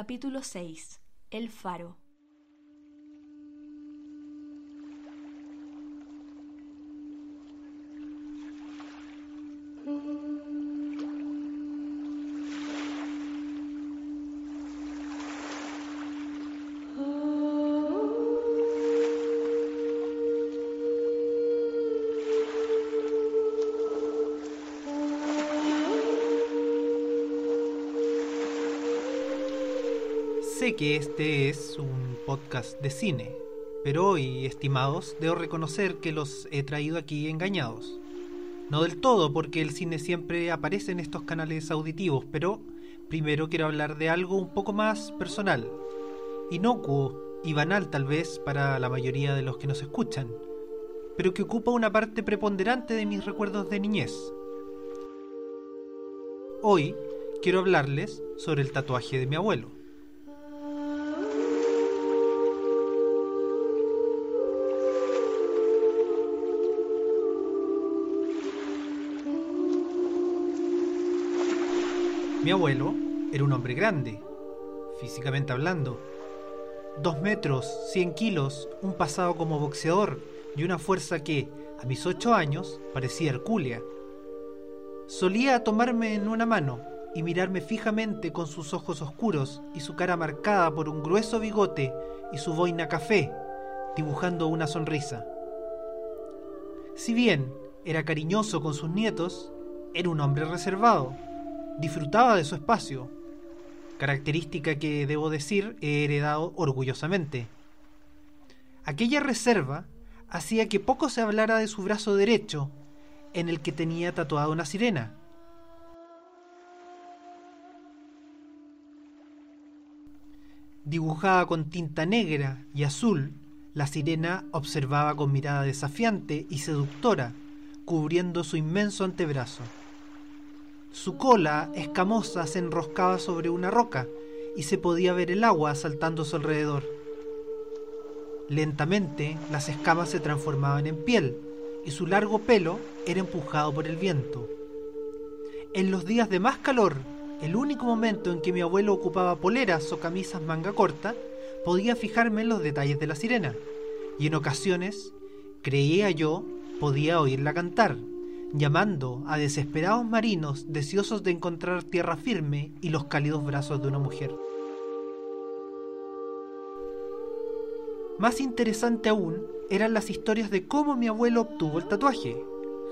Capítulo 6. El faro. Que este es un podcast de cine, pero hoy, estimados, debo reconocer que los he traído aquí engañados. No del todo, porque el cine siempre aparece en estos canales auditivos, pero primero quiero hablar de algo un poco más personal, inocuo y banal tal vez para la mayoría de los que nos escuchan, pero que ocupa una parte preponderante de mis recuerdos de niñez. Hoy quiero hablarles sobre el tatuaje de mi abuelo. Mi abuelo era un hombre grande, físicamente hablando. Dos metros, cien kilos, un pasado como boxeador y una fuerza que, a mis ocho años, parecía hercúlea. Solía tomarme en una mano y mirarme fijamente con sus ojos oscuros y su cara marcada por un grueso bigote y su boina café, dibujando una sonrisa. Si bien era cariñoso con sus nietos, era un hombre reservado disfrutaba de su espacio, característica que, debo decir, he heredado orgullosamente. Aquella reserva hacía que poco se hablara de su brazo derecho, en el que tenía tatuada una sirena. Dibujada con tinta negra y azul, la sirena observaba con mirada desafiante y seductora, cubriendo su inmenso antebrazo. Su cola escamosa se enroscaba sobre una roca y se podía ver el agua saltando a su alrededor. Lentamente las escamas se transformaban en piel y su largo pelo era empujado por el viento. En los días de más calor, el único momento en que mi abuelo ocupaba poleras o camisas manga corta, podía fijarme en los detalles de la sirena, y en ocasiones, creía yo, podía oírla cantar llamando a desesperados marinos deseosos de encontrar tierra firme y los cálidos brazos de una mujer. Más interesante aún eran las historias de cómo mi abuelo obtuvo el tatuaje,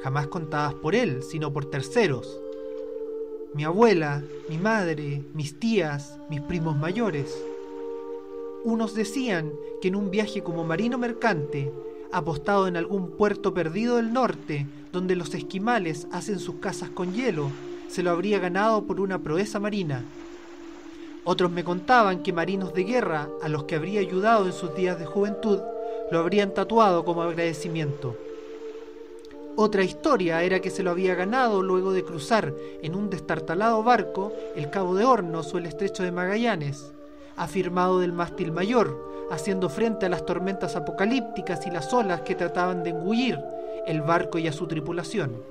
jamás contadas por él, sino por terceros. Mi abuela, mi madre, mis tías, mis primos mayores. Unos decían que en un viaje como marino mercante apostado en algún puerto perdido del norte, donde los esquimales hacen sus casas con hielo, se lo habría ganado por una proeza marina. Otros me contaban que marinos de guerra, a los que habría ayudado en sus días de juventud, lo habrían tatuado como agradecimiento. Otra historia era que se lo había ganado luego de cruzar en un destartalado barco el Cabo de Hornos o el Estrecho de Magallanes, afirmado del mástil mayor, haciendo frente a las tormentas apocalípticas y las olas que trataban de engullir el barco y a su tripulación.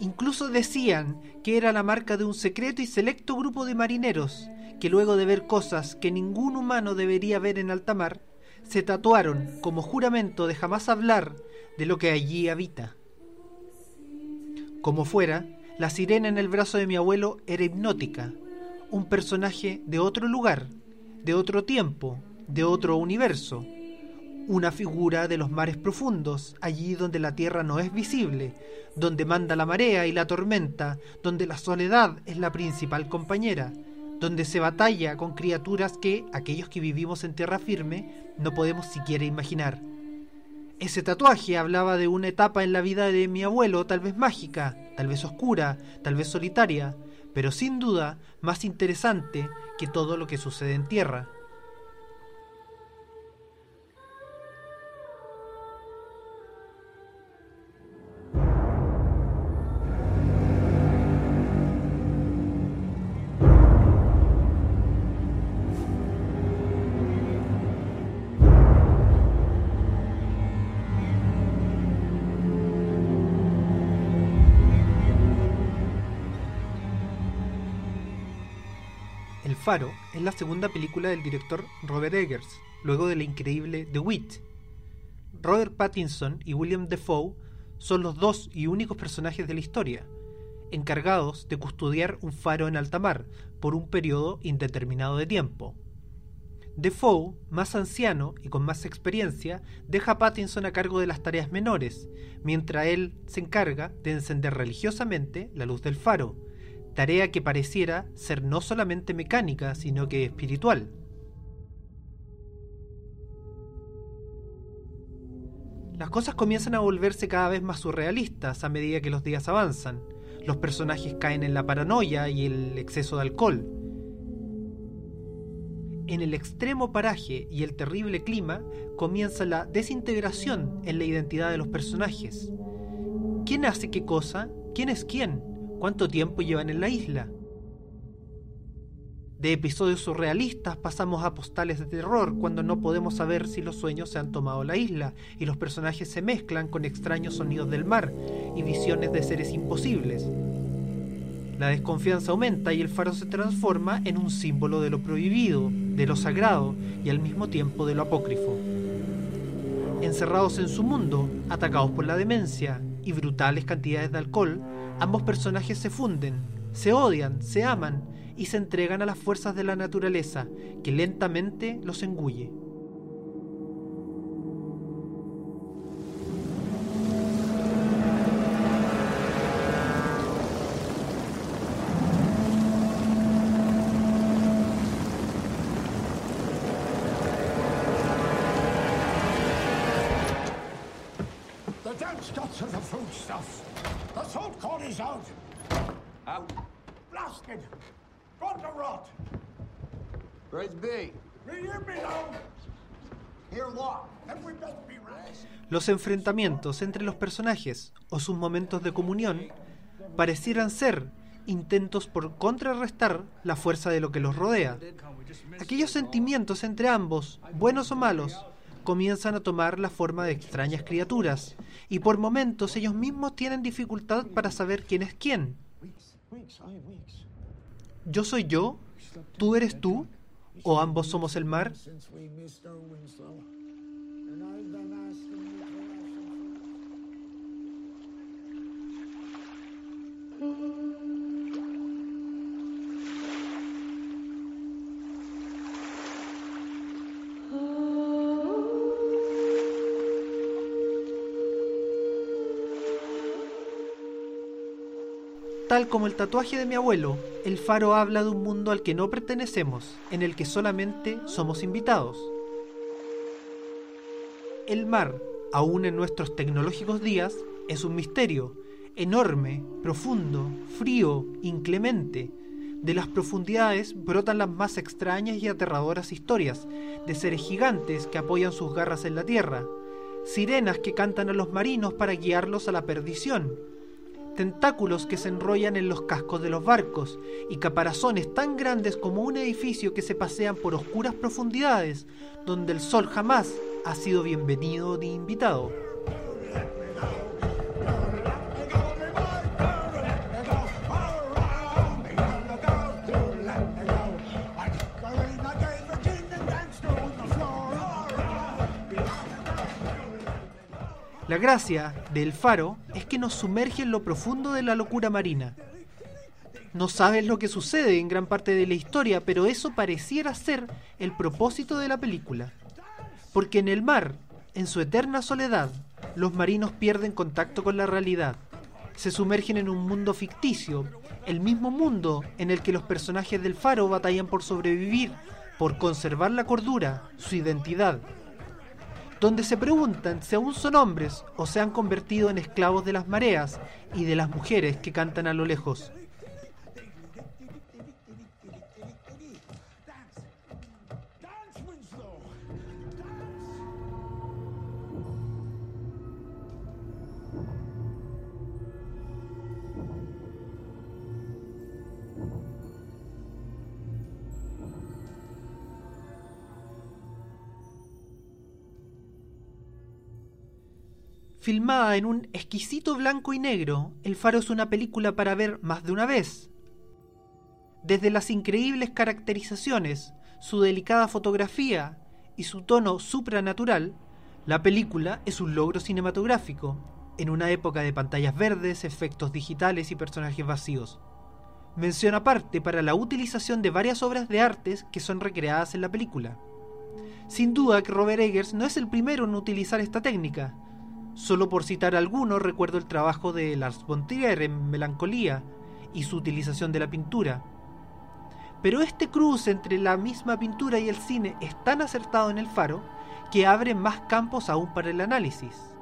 Incluso decían que era la marca de un secreto y selecto grupo de marineros que luego de ver cosas que ningún humano debería ver en alta mar, se tatuaron como juramento de jamás hablar de lo que allí habita. Como fuera, la sirena en el brazo de mi abuelo era hipnótica, un personaje de otro lugar, de otro tiempo, de otro universo, una figura de los mares profundos, allí donde la tierra no es visible, donde manda la marea y la tormenta, donde la soledad es la principal compañera, donde se batalla con criaturas que aquellos que vivimos en tierra firme no podemos siquiera imaginar. Ese tatuaje hablaba de una etapa en la vida de mi abuelo, tal vez mágica, tal vez oscura, tal vez solitaria, pero sin duda más interesante que todo lo que sucede en tierra. Faro es la segunda película del director Robert Eggers, luego de la increíble The Wit. Robert Pattinson y William Defoe son los dos y únicos personajes de la historia, encargados de custodiar un faro en alta mar por un periodo indeterminado de tiempo. Defoe, más anciano y con más experiencia, deja a Pattinson a cargo de las tareas menores, mientras él se encarga de encender religiosamente la luz del faro, tarea que pareciera ser no solamente mecánica, sino que espiritual. Las cosas comienzan a volverse cada vez más surrealistas a medida que los días avanzan. Los personajes caen en la paranoia y el exceso de alcohol. En el extremo paraje y el terrible clima comienza la desintegración en la identidad de los personajes. ¿Quién hace qué cosa? ¿Quién es quién? ¿Cuánto tiempo llevan en la isla? De episodios surrealistas pasamos a postales de terror cuando no podemos saber si los sueños se han tomado la isla y los personajes se mezclan con extraños sonidos del mar y visiones de seres imposibles. La desconfianza aumenta y el faro se transforma en un símbolo de lo prohibido, de lo sagrado y al mismo tiempo de lo apócrifo. Encerrados en su mundo, atacados por la demencia y brutales cantidades de alcohol, ambos personajes se funden, se odian, se aman y se entregan a las fuerzas de la naturaleza, que lentamente los engulle. Out. Out. Blasted. Gone to rot. B? Los enfrentamientos entre los personajes o sus momentos de comunión parecieran ser intentos por contrarrestar la fuerza de lo que los rodea. Aquellos sentimientos entre ambos, buenos o malos, comienzan a tomar la forma de extrañas criaturas, y por momentos ellos mismos tienen dificultad para saber quién es quién. ¿Yo soy yo? ¿Tú eres tú? ¿O ambos somos el mar? Tal como el tatuaje de mi abuelo, el faro habla de un mundo al que no pertenecemos, en el que solamente somos invitados. El mar, aún en nuestros tecnológicos días, es un misterio, enorme, profundo, frío, inclemente. De las profundidades brotan las más extrañas y aterradoras historias, de seres gigantes que apoyan sus garras en la tierra, sirenas que cantan a los marinos para guiarlos a la perdición, tentáculos que se enrollan en los cascos de los barcos y caparazones tan grandes como un edificio que se pasean por oscuras profundidades donde el sol jamás ha sido bienvenido ni invitado. La gracia del faro que nos sumerge en lo profundo de la locura marina. No sabes lo que sucede en gran parte de la historia, pero eso pareciera ser el propósito de la película. Porque en el mar, en su eterna soledad, los marinos pierden contacto con la realidad. Se sumergen en un mundo ficticio, el mismo mundo en el que los personajes del faro batallan por sobrevivir, por conservar la cordura, su identidad donde se preguntan si aún son hombres o se han convertido en esclavos de las mareas y de las mujeres que cantan a lo lejos. Filmada en un exquisito blanco y negro, El Faro es una película para ver más de una vez. Desde las increíbles caracterizaciones, su delicada fotografía y su tono supranatural, la película es un logro cinematográfico, en una época de pantallas verdes, efectos digitales y personajes vacíos. Mención aparte para la utilización de varias obras de artes que son recreadas en la película. Sin duda que Robert Eggers no es el primero en utilizar esta técnica. Solo por citar algunos recuerdo el trabajo de Lars von Trier en Melancolía y su utilización de la pintura. Pero este cruce entre la misma pintura y el cine es tan acertado en el faro que abre más campos aún para el análisis.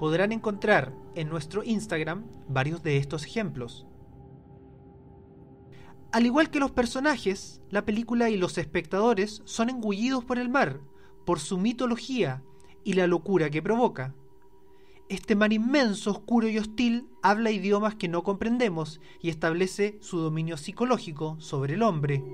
Podrán encontrar en nuestro Instagram varios de estos ejemplos. Al igual que los personajes, la película y los espectadores son engullidos por el mar, por su mitología y la locura que provoca. Este mar inmenso, oscuro y hostil habla idiomas que no comprendemos y establece su dominio psicológico sobre el hombre.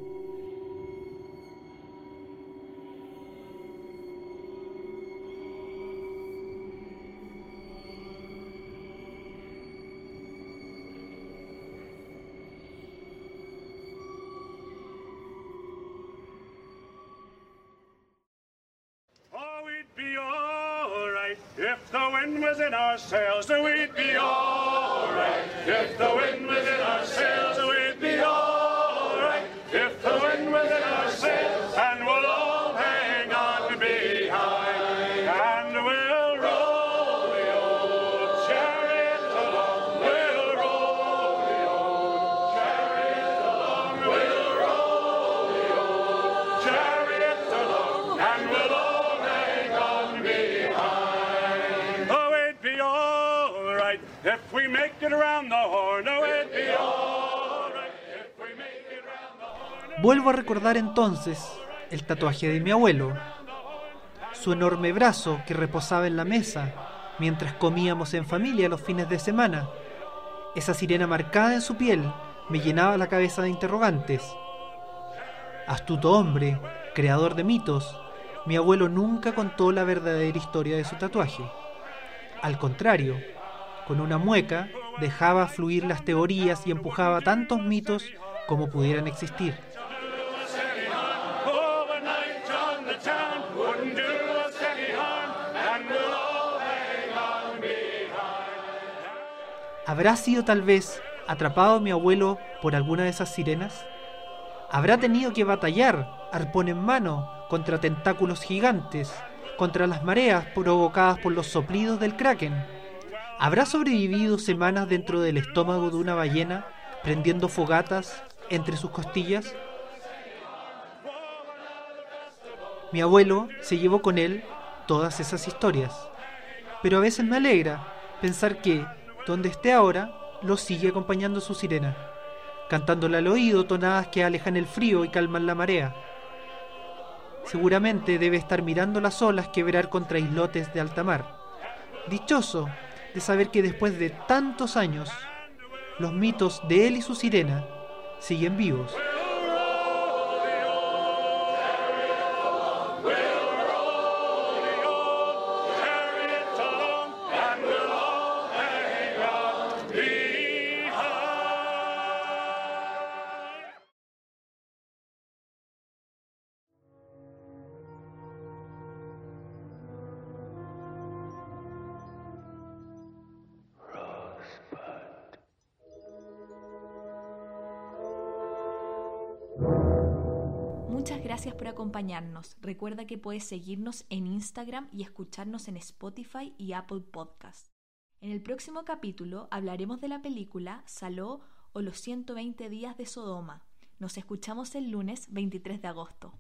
If the wind was in our sails. We'd be alright if the wind was in our sails. Vuelvo a recordar entonces el tatuaje de mi abuelo, su enorme brazo que reposaba en la mesa mientras comíamos en familia los fines de semana. Esa sirena marcada en su piel me llenaba la cabeza de interrogantes. Astuto hombre, creador de mitos, mi abuelo nunca contó la verdadera historia de su tatuaje. Al contrario, con una mueca dejaba fluir las teorías y empujaba tantos mitos como pudieran existir. ¿Habrá sido tal vez atrapado mi abuelo por alguna de esas sirenas? ¿Habrá tenido que batallar, arpón en mano, contra tentáculos gigantes, contra las mareas provocadas por los soplidos del kraken? ¿Habrá sobrevivido semanas dentro del estómago de una ballena, prendiendo fogatas entre sus costillas? Mi abuelo se llevó con él todas esas historias, pero a veces me alegra pensar que, donde esté ahora, lo sigue acompañando su sirena, cantándole al oído tonadas que alejan el frío y calman la marea. Seguramente debe estar mirando las olas quebrar contra islotes de alta mar, dichoso de saber que después de tantos años, los mitos de él y su sirena siguen vivos. Muchas gracias por acompañarnos. Recuerda que puedes seguirnos en Instagram y escucharnos en Spotify y Apple Podcast. En el próximo capítulo hablaremos de la película Saló o los 120 días de Sodoma. Nos escuchamos el lunes 23 de agosto.